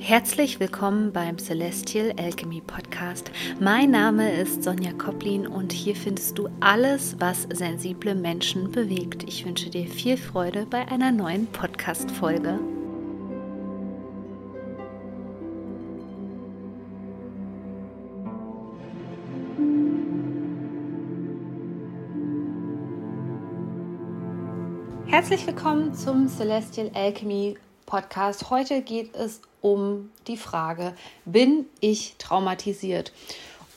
Herzlich willkommen beim Celestial Alchemy Podcast. Mein Name ist Sonja Koplin und hier findest du alles, was sensible Menschen bewegt. Ich wünsche dir viel Freude bei einer neuen Podcast-Folge. Herzlich willkommen zum Celestial Alchemy Podcast. Heute geht es um die Frage, bin ich traumatisiert?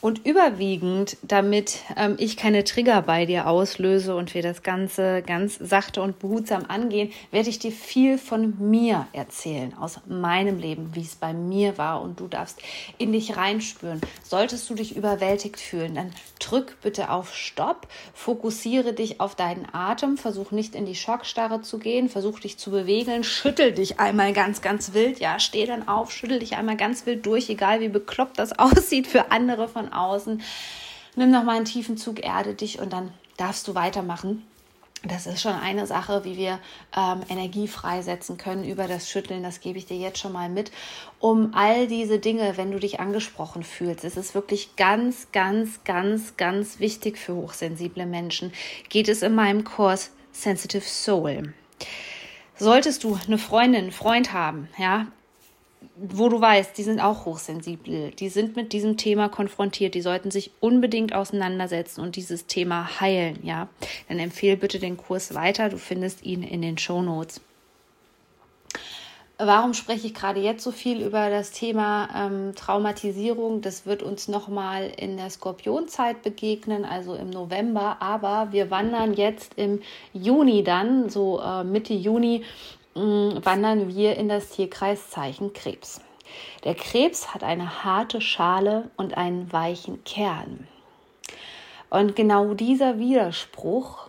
Und überwiegend, damit ähm, ich keine Trigger bei dir auslöse und wir das Ganze ganz sachte und behutsam angehen, werde ich dir viel von mir erzählen, aus meinem Leben, wie es bei mir war. Und du darfst in dich reinspüren. Solltest du dich überwältigt fühlen, dann drück bitte auf Stopp, fokussiere dich auf deinen Atem, versuch nicht in die Schockstarre zu gehen, versuch dich zu bewegen, schüttel dich einmal ganz, ganz wild, ja, steh dann auf, schüttel dich einmal ganz wild durch, egal wie bekloppt das aussieht für andere von außen. Nimm noch mal einen tiefen Zug, erde dich und dann darfst du weitermachen. Das ist schon eine Sache, wie wir ähm, Energie freisetzen können über das Schütteln. Das gebe ich dir jetzt schon mal mit. Um all diese Dinge, wenn du dich angesprochen fühlst, es ist wirklich ganz, ganz, ganz, ganz wichtig für hochsensible Menschen, geht es in meinem Kurs Sensitive Soul. Solltest du eine Freundin, einen Freund haben, ja, wo du weißt, die sind auch hochsensibel, die sind mit diesem Thema konfrontiert, die sollten sich unbedingt auseinandersetzen und dieses Thema heilen, ja. Dann empfehle bitte den Kurs weiter, du findest ihn in den Show Notes. Warum spreche ich gerade jetzt so viel über das Thema ähm, Traumatisierung? Das wird uns nochmal in der Skorpionzeit begegnen, also im November. Aber wir wandern jetzt im Juni dann, so äh, Mitte Juni, wandern wir in das Tierkreiszeichen Krebs. Der Krebs hat eine harte Schale und einen weichen Kern. Und genau dieser Widerspruch,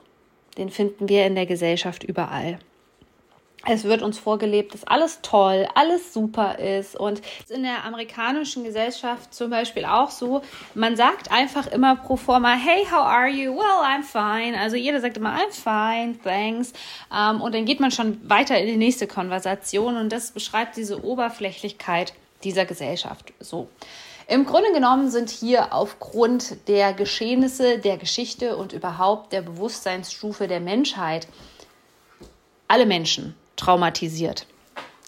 den finden wir in der Gesellschaft überall es wird uns vorgelebt, dass alles toll, alles super ist. Und in der amerikanischen Gesellschaft zum Beispiel auch so, man sagt einfach immer pro forma, hey, how are you? Well, I'm fine. Also jeder sagt immer, I'm fine, thanks. Ähm, und dann geht man schon weiter in die nächste Konversation und das beschreibt diese Oberflächlichkeit dieser Gesellschaft. So. Im Grunde genommen sind hier aufgrund der Geschehnisse, der Geschichte und überhaupt der Bewusstseinsstufe der Menschheit alle Menschen traumatisiert.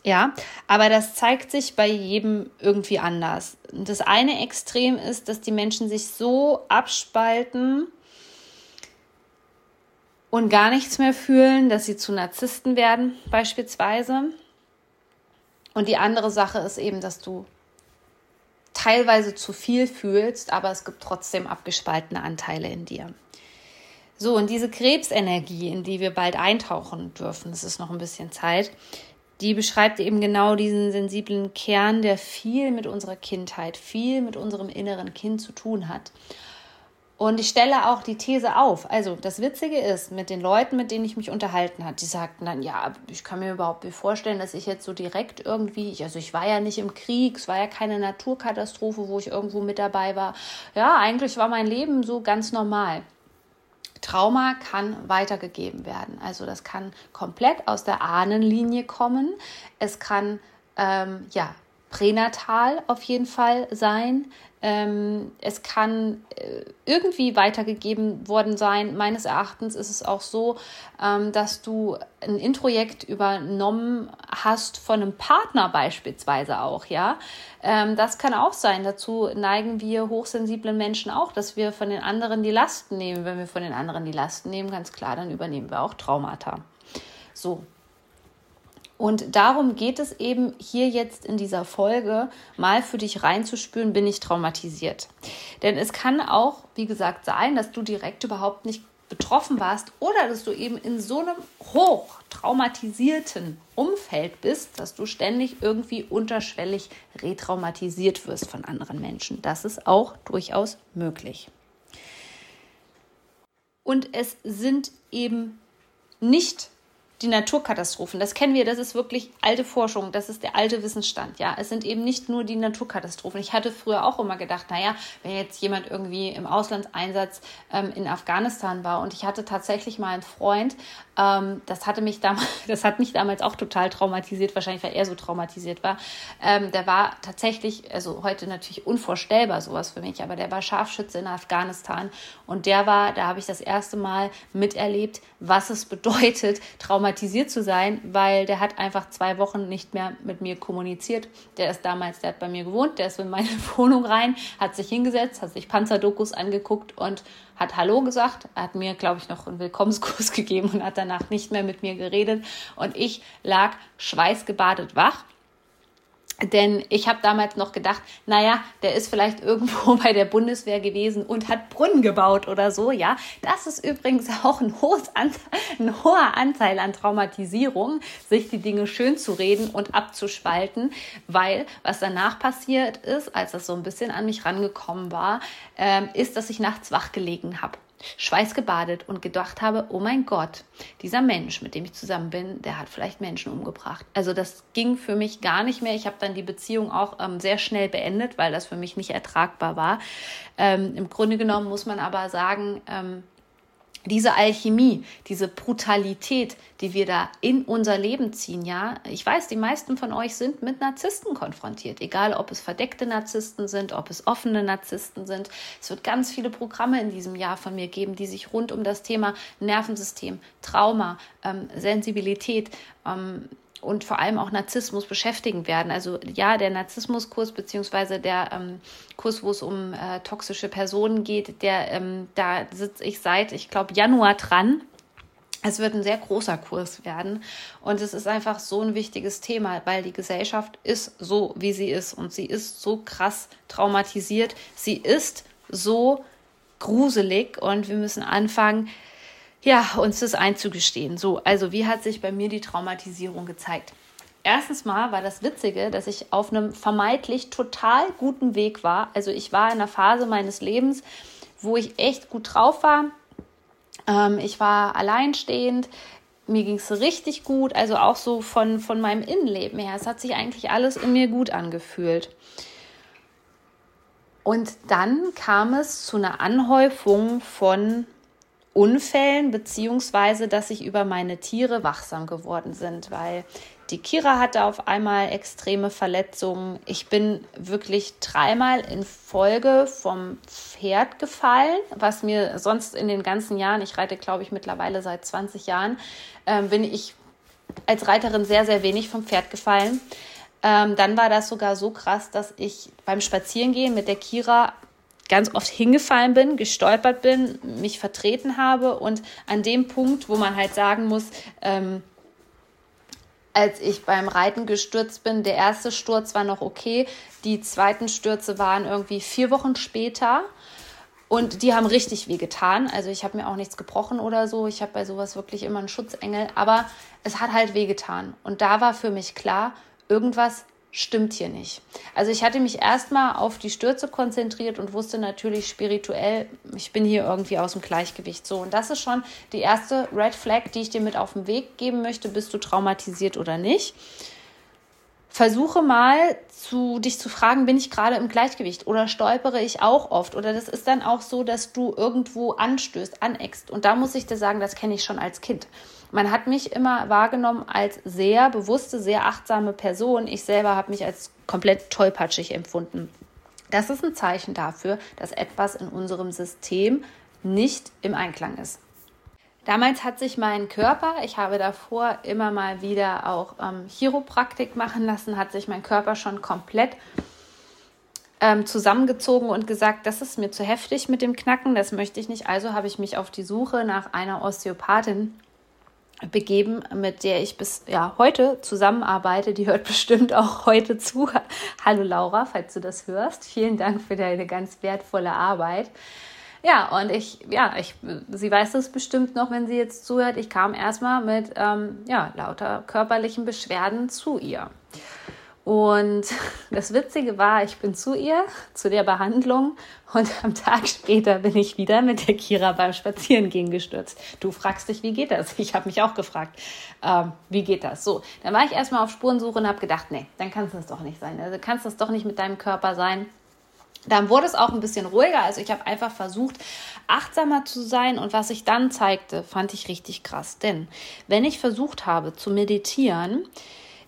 Ja, aber das zeigt sich bei jedem irgendwie anders. Das eine Extrem ist, dass die Menschen sich so abspalten und gar nichts mehr fühlen, dass sie zu Narzissten werden, beispielsweise. Und die andere Sache ist eben, dass du teilweise zu viel fühlst, aber es gibt trotzdem abgespaltene Anteile in dir. So, und diese Krebsenergie, in die wir bald eintauchen dürfen, es ist noch ein bisschen Zeit, die beschreibt eben genau diesen sensiblen Kern, der viel mit unserer Kindheit, viel mit unserem inneren Kind zu tun hat. Und ich stelle auch die These auf. Also das Witzige ist, mit den Leuten, mit denen ich mich unterhalten habe, die sagten dann, ja, ich kann mir überhaupt nicht vorstellen, dass ich jetzt so direkt irgendwie, also ich war ja nicht im Krieg, es war ja keine Naturkatastrophe, wo ich irgendwo mit dabei war. Ja, eigentlich war mein Leben so ganz normal. Trauma kann weitergegeben werden. Also das kann komplett aus der Ahnenlinie kommen. Es kann ähm, ja pränatal auf jeden Fall sein. Ähm, es kann äh, irgendwie weitergegeben worden sein. Meines Erachtens ist es auch so, ähm, dass du ein Introjekt übernommen hast von einem Partner beispielsweise auch, ja. Ähm, das kann auch sein. Dazu neigen wir hochsensiblen Menschen auch, dass wir von den anderen die Lasten nehmen. Wenn wir von den anderen die Lasten nehmen, ganz klar, dann übernehmen wir auch Traumata. So, und darum geht es eben hier jetzt in dieser Folge, mal für dich reinzuspüren, bin ich traumatisiert. Denn es kann auch, wie gesagt, sein, dass du direkt überhaupt nicht betroffen warst oder dass du eben in so einem hoch traumatisierten Umfeld bist, dass du ständig irgendwie unterschwellig retraumatisiert wirst von anderen Menschen. Das ist auch durchaus möglich. Und es sind eben nicht die Naturkatastrophen, das kennen wir, das ist wirklich alte Forschung, das ist der alte Wissensstand, ja. Es sind eben nicht nur die Naturkatastrophen. Ich hatte früher auch immer gedacht, naja, wenn jetzt jemand irgendwie im Auslandseinsatz ähm, in Afghanistan war und ich hatte tatsächlich mal einen Freund, Ähm, das hatte mich damals, das hat mich damals auch total traumatisiert, wahrscheinlich weil er so traumatisiert war. Ähm, der war tatsächlich, also heute natürlich unvorstellbar sowas für mich, aber der war Scharfschütze in Afghanistan und der war, da habe ich das erste Mal miterlebt, was es bedeutet, traumatisiert zu sein, weil der hat einfach zwei Wochen nicht mehr mit mir kommuniziert. Der ist damals, der hat bei mir gewohnt, der ist in meine Wohnung rein, hat sich hingesetzt, hat sich Panzerdokus angeguckt und hat Hallo gesagt, hat mir, glaube ich, noch einen Willkommenskurs gegeben und hat danach nicht mehr mit mir geredet. Und ich lag schweißgebadet wach denn ich habe damals noch gedacht, naja, der ist vielleicht irgendwo bei der Bundeswehr gewesen und hat Brunnen gebaut oder so. Ja, das ist übrigens auch ein, Anteil, ein hoher Anteil an Traumatisierung, sich die Dinge schön zu reden und abzuspalten, weil was danach passiert ist, als das so ein bisschen an mich rangekommen war, äh, ist, dass ich nachts wach gelegen habe schweißgebadet und gedacht habe, oh mein Gott, dieser Mensch, mit dem ich zusammen bin, der hat vielleicht Menschen umgebracht. Also das ging für mich gar nicht mehr. Ich habe dann die Beziehung auch ähm, sehr schnell beendet, weil das für mich nicht ertragbar war. Ähm, Im Grunde genommen muss man aber sagen, ähm, diese Alchemie, diese Brutalität, die wir da in unser Leben ziehen, ja. Ich weiß, die meisten von euch sind mit Narzissten konfrontiert, egal ob es verdeckte Narzissten sind, ob es offene Narzissten sind. Es wird ganz viele Programme in diesem Jahr von mir geben, die sich rund um das Thema Nervensystem, Trauma, ähm, Sensibilität, ähm, und vor allem auch Narzissmus beschäftigen werden. Also ja, der Narzissmuskurs beziehungsweise der ähm, Kurs, wo es um äh, toxische Personen geht, der ähm, da sitze ich seit, ich glaube, Januar dran. Es wird ein sehr großer Kurs werden und es ist einfach so ein wichtiges Thema, weil die Gesellschaft ist so, wie sie ist und sie ist so krass traumatisiert. Sie ist so gruselig und wir müssen anfangen, ja, uns das einzugestehen. So, also wie hat sich bei mir die Traumatisierung gezeigt? Erstens mal war das Witzige, dass ich auf einem vermeintlich total guten Weg war. Also ich war in einer Phase meines Lebens, wo ich echt gut drauf war. Ähm, ich war alleinstehend. Mir ging es richtig gut, also auch so von, von meinem Innenleben her. Es hat sich eigentlich alles in mir gut angefühlt. Und dann kam es zu einer Anhäufung von Unfällen, beziehungsweise dass ich über meine Tiere wachsam geworden sind, weil die Kira hatte auf einmal extreme Verletzungen. Ich bin wirklich dreimal in Folge vom Pferd gefallen, was mir sonst in den ganzen Jahren, ich reite glaube ich mittlerweile seit 20 Jahren, äh, bin ich als Reiterin sehr, sehr wenig vom Pferd gefallen. Ähm, dann war das sogar so krass, dass ich beim Spazierengehen mit der Kira ganz oft hingefallen bin, gestolpert bin, mich vertreten habe und an dem Punkt, wo man halt sagen muss, ähm, als ich beim Reiten gestürzt bin, der erste Sturz war noch okay, die zweiten Stürze waren irgendwie vier Wochen später und die haben richtig weh getan. Also ich habe mir auch nichts gebrochen oder so. Ich habe bei sowas wirklich immer einen Schutzengel, aber es hat halt weh getan. Und da war für mich klar, irgendwas stimmt hier nicht. Also ich hatte mich erstmal auf die Stürze konzentriert und wusste natürlich spirituell, ich bin hier irgendwie aus dem Gleichgewicht. So, und das ist schon die erste Red Flag, die ich dir mit auf den Weg geben möchte. Bist du traumatisiert oder nicht? Versuche mal zu, dich zu fragen, bin ich gerade im Gleichgewicht oder stolpere ich auch oft? Oder das ist dann auch so, dass du irgendwo anstößt, aneckst. Und da muss ich dir sagen, das kenne ich schon als Kind. Man hat mich immer wahrgenommen als sehr bewusste, sehr achtsame Person. Ich selber habe mich als komplett tollpatschig empfunden. Das ist ein Zeichen dafür, dass etwas in unserem System nicht im Einklang ist. Damals hat sich mein Körper, ich habe davor immer mal wieder auch ähm, Chiropraktik machen lassen, hat sich mein Körper schon komplett ähm, zusammengezogen und gesagt, das ist mir zu heftig mit dem Knacken, das möchte ich nicht. Also habe ich mich auf die Suche nach einer Osteopathin begeben, mit der ich bis ja, heute zusammenarbeite. Die hört bestimmt auch heute zu. Hallo Laura, falls du das hörst. Vielen Dank für deine ganz wertvolle Arbeit. Ja, und ich, ja, ich, sie weiß das bestimmt noch, wenn sie jetzt zuhört. Ich kam erstmal mit ähm, ja, lauter körperlichen Beschwerden zu ihr. Und das Witzige war, ich bin zu ihr, zu der Behandlung und am Tag später bin ich wieder mit der Kira beim Spazierengehen gestürzt. Du fragst dich, wie geht das? Ich habe mich auch gefragt, ähm, wie geht das? So, dann war ich erstmal auf Spurensuche und habe gedacht, nee, dann kann es das doch nicht sein. Also kann es das doch nicht mit deinem Körper sein. Dann wurde es auch ein bisschen ruhiger. Also ich habe einfach versucht, achtsamer zu sein. Und was sich dann zeigte, fand ich richtig krass. Denn wenn ich versucht habe zu meditieren,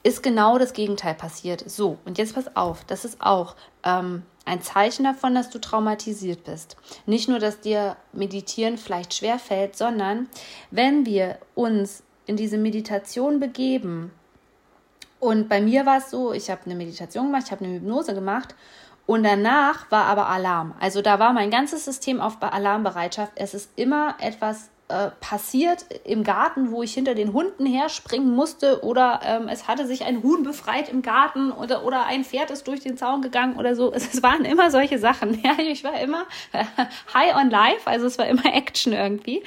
ist genau das Gegenteil passiert. So, und jetzt pass auf, das ist auch ähm, ein Zeichen davon, dass du traumatisiert bist. Nicht nur, dass dir Meditieren vielleicht schwer fällt, sondern wenn wir uns in diese Meditation begeben, und bei mir war es so, ich habe eine Meditation gemacht, ich habe eine Hypnose gemacht und danach war aber Alarm. Also da war mein ganzes System auf Alarmbereitschaft. Es ist immer etwas äh, passiert im Garten, wo ich hinter den Hunden herspringen musste oder ähm, es hatte sich ein Huhn befreit im Garten oder, oder ein Pferd ist durch den Zaun gegangen oder so. Es, es waren immer solche Sachen. Ja, ich war immer high on life, also es war immer Action irgendwie.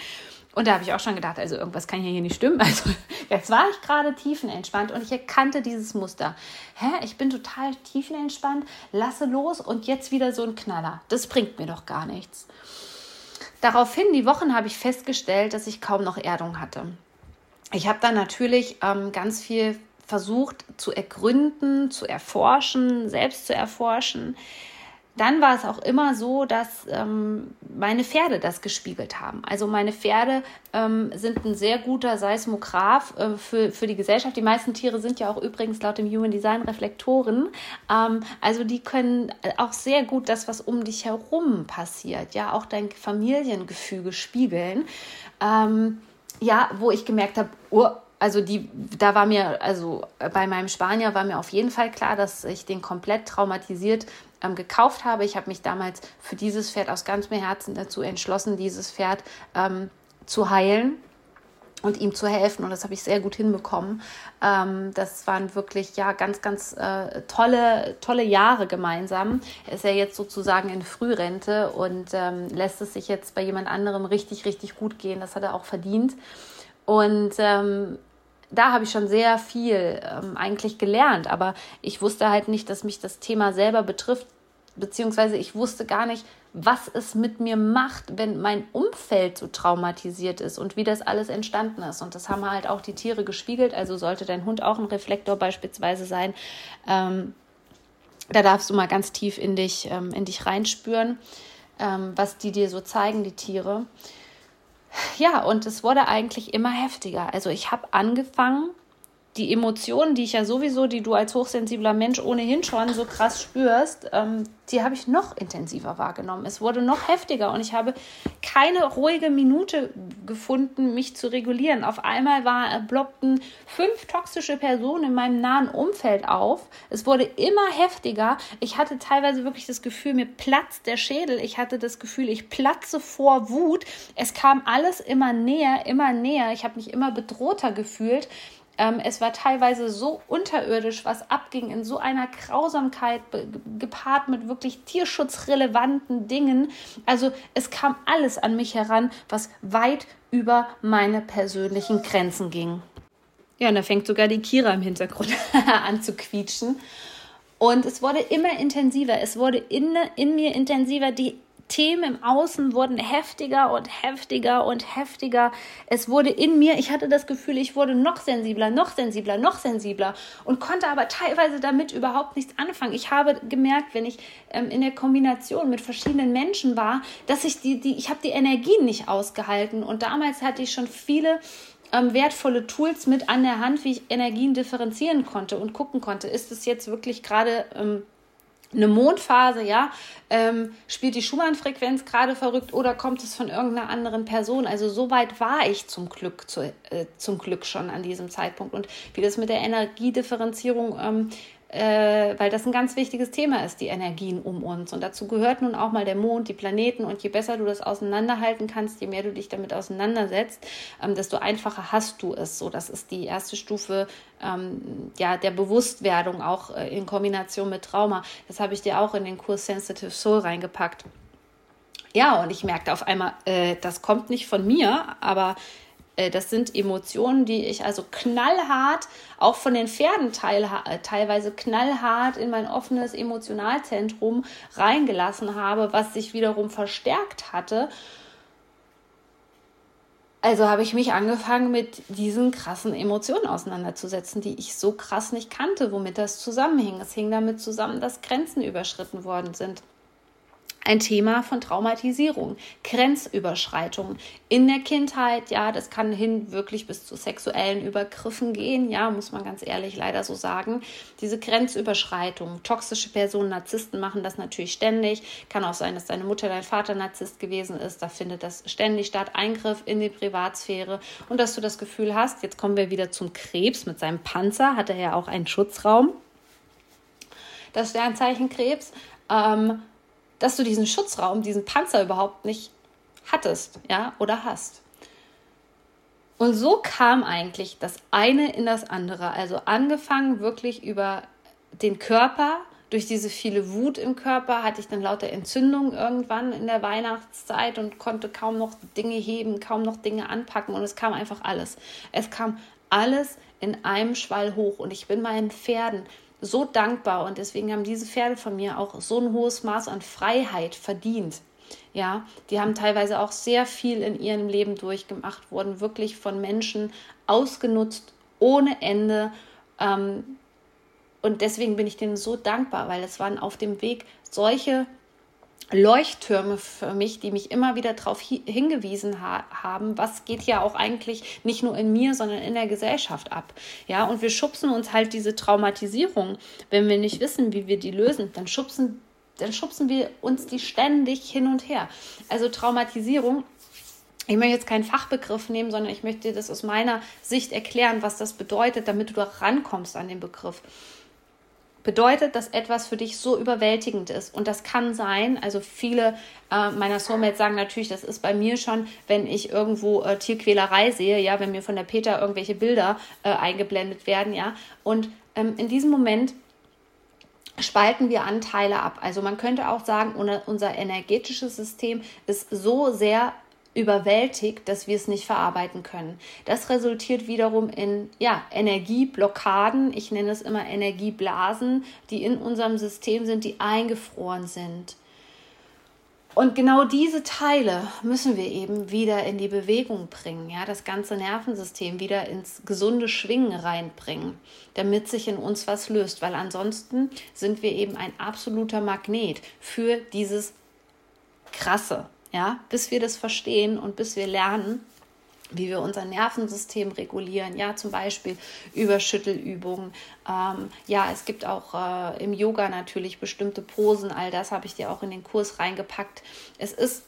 Und da habe ich auch schon gedacht, also irgendwas kann hier nicht stimmen. Also jetzt war ich gerade tiefenentspannt und ich erkannte dieses Muster. Hä, ich bin total tiefenentspannt, lasse los und jetzt wieder so ein Knaller. Das bringt mir doch gar nichts. Daraufhin, die Wochen, habe ich festgestellt, dass ich kaum noch Erdung hatte. Ich habe dann natürlich ähm, ganz viel versucht zu ergründen, zu erforschen, selbst zu erforschen dann war es auch immer so, dass ähm, meine Pferde das gespiegelt haben. Also meine Pferde ähm, sind ein sehr guter Seismograph äh, für, für die Gesellschaft. Die meisten Tiere sind ja auch übrigens laut dem Human Design Reflektoren. Ähm, also die können auch sehr gut das, was um dich herum passiert, ja, auch dein Familiengefüge spiegeln. Ähm, ja, wo ich gemerkt habe, oh, also die, da war mir, also bei meinem Spanier war mir auf jeden Fall klar, dass ich den komplett traumatisiert ähm, gekauft habe. Ich habe mich damals für dieses Pferd aus ganzem Herzen dazu entschlossen, dieses Pferd ähm, zu heilen und ihm zu helfen. Und das habe ich sehr gut hinbekommen. Ähm, das waren wirklich ja ganz, ganz äh, tolle, tolle Jahre gemeinsam. Er ist ja jetzt sozusagen in Frührente und ähm, lässt es sich jetzt bei jemand anderem richtig, richtig gut gehen. Das hat er auch verdient. Und ähm, da habe ich schon sehr viel ähm, eigentlich gelernt, aber ich wusste halt nicht, dass mich das Thema selber betrifft, beziehungsweise ich wusste gar nicht, was es mit mir macht, wenn mein Umfeld so traumatisiert ist und wie das alles entstanden ist. Und das haben halt auch die Tiere gespiegelt. Also sollte dein Hund auch ein Reflektor beispielsweise sein. Ähm, da darfst du mal ganz tief in dich, ähm, in dich reinspüren, ähm, was die dir so zeigen, die Tiere ja, und es wurde eigentlich immer heftiger. Also ich habe angefangen, die Emotionen, die ich ja sowieso, die du als hochsensibler Mensch ohnehin schon so krass spürst, ähm, die habe ich noch intensiver wahrgenommen. Es wurde noch heftiger und ich habe keine ruhige Minute gefunden, mich zu regulieren. Auf einmal war, äh, blockten fünf toxische Personen in meinem nahen Umfeld auf. Es wurde immer heftiger. Ich hatte teilweise wirklich das Gefühl, mir platzt der Schädel. Ich hatte das Gefühl, ich platze vor Wut. Es kam alles immer näher, immer näher. Ich habe mich immer bedrohter gefühlt. Ähm, es war teilweise so unterirdisch, was abging, in so einer Grausamkeit, gepaart mit wirklich tierschutzrelevanten Dingen. Also es kam alles an mich heran, was weit über meine persönlichen Grenzen ging. Ja, und da fängt sogar die Kira im Hintergrund an zu quietschen. Und es wurde immer intensiver, es wurde in, in mir intensiver. Die Themen im Außen wurden heftiger und heftiger und heftiger. Es wurde in mir, ich hatte das Gefühl, ich wurde noch sensibler, noch sensibler, noch sensibler und konnte aber teilweise damit überhaupt nichts anfangen. Ich habe gemerkt, wenn ich ähm, in der Kombination mit verschiedenen Menschen war, dass ich die, die ich habe die Energien nicht ausgehalten und damals hatte ich schon viele ähm, wertvolle Tools mit an der Hand, wie ich Energien differenzieren konnte und gucken konnte, ist es jetzt wirklich gerade ähm, eine Mondphase, ja, ähm, spielt die Schumann-Frequenz gerade verrückt oder kommt es von irgendeiner anderen Person? Also so weit war ich zum Glück, zu, äh, zum Glück schon an diesem Zeitpunkt. Und wie das mit der Energiedifferenzierung ähm, äh, weil das ein ganz wichtiges Thema ist, die Energien um uns. Und dazu gehört nun auch mal der Mond, die Planeten. Und je besser du das auseinanderhalten kannst, je mehr du dich damit auseinandersetzt, ähm, desto einfacher hast du es. So, das ist die erste Stufe ähm, ja, der Bewusstwerdung, auch äh, in Kombination mit Trauma. Das habe ich dir auch in den Kurs Sensitive Soul reingepackt. Ja, und ich merkte auf einmal, äh, das kommt nicht von mir, aber das sind Emotionen, die ich also knallhart, auch von den Pferden äh, teilweise knallhart in mein offenes Emotionalzentrum reingelassen habe, was sich wiederum verstärkt hatte. Also habe ich mich angefangen, mit diesen krassen Emotionen auseinanderzusetzen, die ich so krass nicht kannte, womit das zusammenhing. Es hing damit zusammen, dass Grenzen überschritten worden sind. Ein Thema von Traumatisierung, Grenzüberschreitung in der Kindheit. Ja, das kann hin wirklich bis zu sexuellen Übergriffen gehen. Ja, muss man ganz ehrlich leider so sagen. Diese Grenzüberschreitung, toxische Personen, Narzissten machen das natürlich ständig. Kann auch sein, dass deine Mutter, dein Vater Narzisst gewesen ist. Da findet das ständig statt. Eingriff in die Privatsphäre und dass du das Gefühl hast, jetzt kommen wir wieder zum Krebs mit seinem Panzer, hat er ja auch einen Schutzraum. Das Sternzeichen Krebs. Ähm, dass du diesen Schutzraum, diesen Panzer überhaupt nicht hattest, ja, oder hast. Und so kam eigentlich das eine in das andere. Also angefangen wirklich über den Körper, durch diese viele Wut im Körper hatte ich dann lauter Entzündungen irgendwann in der Weihnachtszeit und konnte kaum noch Dinge heben, kaum noch Dinge anpacken und es kam einfach alles. Es kam alles in einem Schwall hoch und ich bin meinen Pferden so dankbar und deswegen haben diese Pferde von mir auch so ein hohes Maß an Freiheit verdient. Ja, die haben teilweise auch sehr viel in ihrem Leben durchgemacht, wurden wirklich von Menschen ausgenutzt ohne Ende. Ähm, und deswegen bin ich denen so dankbar, weil es waren auf dem Weg solche Leuchttürme für mich, die mich immer wieder darauf hingewiesen ha haben, was geht ja auch eigentlich nicht nur in mir, sondern in der Gesellschaft ab. Ja, und wir schubsen uns halt diese Traumatisierung, wenn wir nicht wissen, wie wir die lösen, dann schubsen, dann schubsen wir uns die ständig hin und her. Also Traumatisierung ich möchte jetzt keinen Fachbegriff nehmen, sondern ich möchte dir das aus meiner Sicht erklären, was das bedeutet, damit du da rankommst an den Begriff bedeutet, dass etwas für dich so überwältigend ist. Und das kann sein, also viele äh, meiner Soulmates sagen natürlich, das ist bei mir schon, wenn ich irgendwo äh, Tierquälerei sehe, ja, wenn mir von der Peter irgendwelche Bilder äh, eingeblendet werden, ja. Und ähm, in diesem Moment spalten wir Anteile ab. Also man könnte auch sagen, unser energetisches System ist so sehr überwältigt, dass wir es nicht verarbeiten können. Das resultiert wiederum in ja, Energieblockaden, ich nenne es immer Energieblasen, die in unserem System sind, die eingefroren sind. Und genau diese Teile müssen wir eben wieder in die Bewegung bringen, ja, das ganze Nervensystem wieder ins gesunde Schwingen reinbringen, damit sich in uns was löst, weil ansonsten sind wir eben ein absoluter Magnet für dieses krasse, ja, bis wir das verstehen und bis wir lernen, wie wir unser Nervensystem regulieren, ja, zum Beispiel über Schüttelübungen. Ähm, ja, es gibt auch äh, im Yoga natürlich bestimmte Posen, all das habe ich dir auch in den Kurs reingepackt. Es ist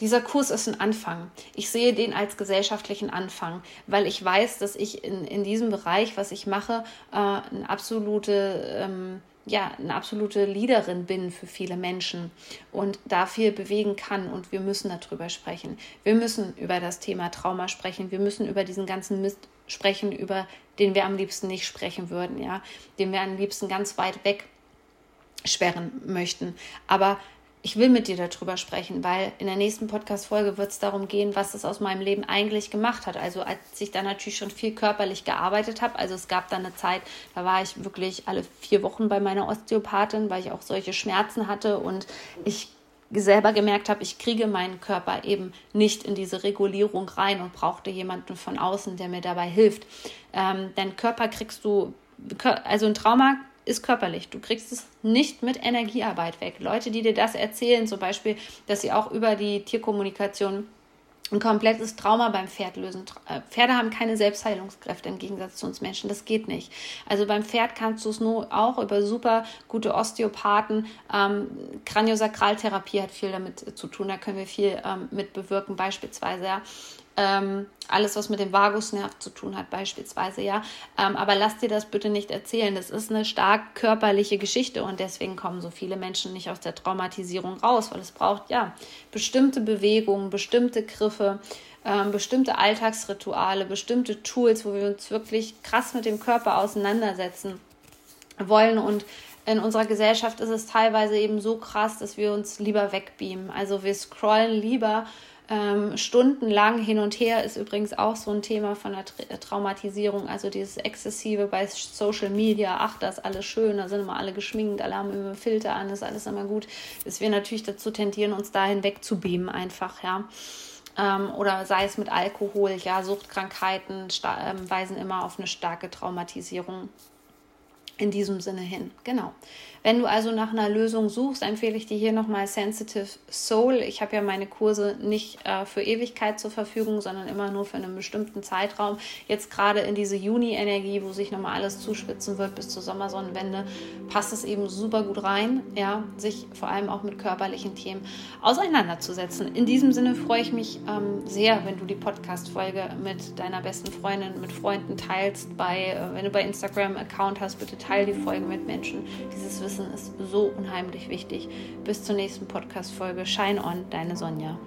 dieser Kurs ist ein Anfang. Ich sehe den als gesellschaftlichen Anfang, weil ich weiß, dass ich in, in diesem Bereich, was ich mache, äh, eine absolute ähm, ja, eine absolute Leaderin bin für viele Menschen und dafür bewegen kann. Und wir müssen darüber sprechen. Wir müssen über das Thema Trauma sprechen. Wir müssen über diesen ganzen Mist sprechen, über den wir am liebsten nicht sprechen würden, ja, den wir am liebsten ganz weit weg sperren möchten. Aber ich will mit dir darüber sprechen, weil in der nächsten Podcast-Folge wird es darum gehen, was es aus meinem Leben eigentlich gemacht hat. Also als ich dann natürlich schon viel körperlich gearbeitet habe, also es gab dann eine Zeit, da war ich wirklich alle vier Wochen bei meiner Osteopathin, weil ich auch solche Schmerzen hatte und ich selber gemerkt habe, ich kriege meinen Körper eben nicht in diese Regulierung rein und brauchte jemanden von außen, der mir dabei hilft. Ähm, dein Körper kriegst du, also ein Trauma ist körperlich. Du kriegst es nicht mit Energiearbeit weg. Leute, die dir das erzählen, zum Beispiel, dass sie auch über die Tierkommunikation ein komplettes Trauma beim Pferd lösen. Äh, Pferde haben keine Selbstheilungskräfte im Gegensatz zu uns Menschen. Das geht nicht. Also beim Pferd kannst du es nur auch über super gute Osteopathen. Ähm, Kraniosakraltherapie hat viel damit zu tun. Da können wir viel ähm, mit bewirken, beispielsweise. Ja. Ähm, alles, was mit dem Vagusnerv zu tun hat, beispielsweise, ja. Ähm, aber lass dir das bitte nicht erzählen. Das ist eine stark körperliche Geschichte und deswegen kommen so viele Menschen nicht aus der Traumatisierung raus, weil es braucht ja bestimmte Bewegungen, bestimmte Griffe, ähm, bestimmte Alltagsrituale, bestimmte Tools, wo wir uns wirklich krass mit dem Körper auseinandersetzen wollen und in unserer Gesellschaft ist es teilweise eben so krass, dass wir uns lieber wegbeamen. Also wir scrollen lieber ähm, stundenlang hin und her ist übrigens auch so ein Thema von der Tra Traumatisierung, also dieses Exzessive bei Social Media, ach, das ist alles schön, da sind immer alle geschminkt, alle haben immer Filter an, ist alles immer gut, dass wir natürlich dazu tendieren, uns dahin wegzubeamen einfach, ja. Ähm, oder sei es mit Alkohol, ja, Suchtkrankheiten ähm, weisen immer auf eine starke Traumatisierung in diesem Sinne hin. Genau. Wenn du also nach einer Lösung suchst, empfehle ich dir hier nochmal Sensitive Soul. Ich habe ja meine Kurse nicht äh, für Ewigkeit zur Verfügung, sondern immer nur für einen bestimmten Zeitraum. Jetzt gerade in diese Juni-Energie, wo sich nochmal alles zuspitzen wird bis zur Sommersonnenwende, passt es eben super gut rein, ja, sich vor allem auch mit körperlichen Themen auseinanderzusetzen. In diesem Sinne freue ich mich ähm, sehr, wenn du die Podcast-Folge mit deiner besten Freundin, mit Freunden teilst. Bei, äh, wenn du bei Instagram Account hast, bitte teile die Folge mit Menschen. Dieses Wissen ist so unheimlich wichtig. Bis zur nächsten Podcast-Folge. Shine on, deine Sonja.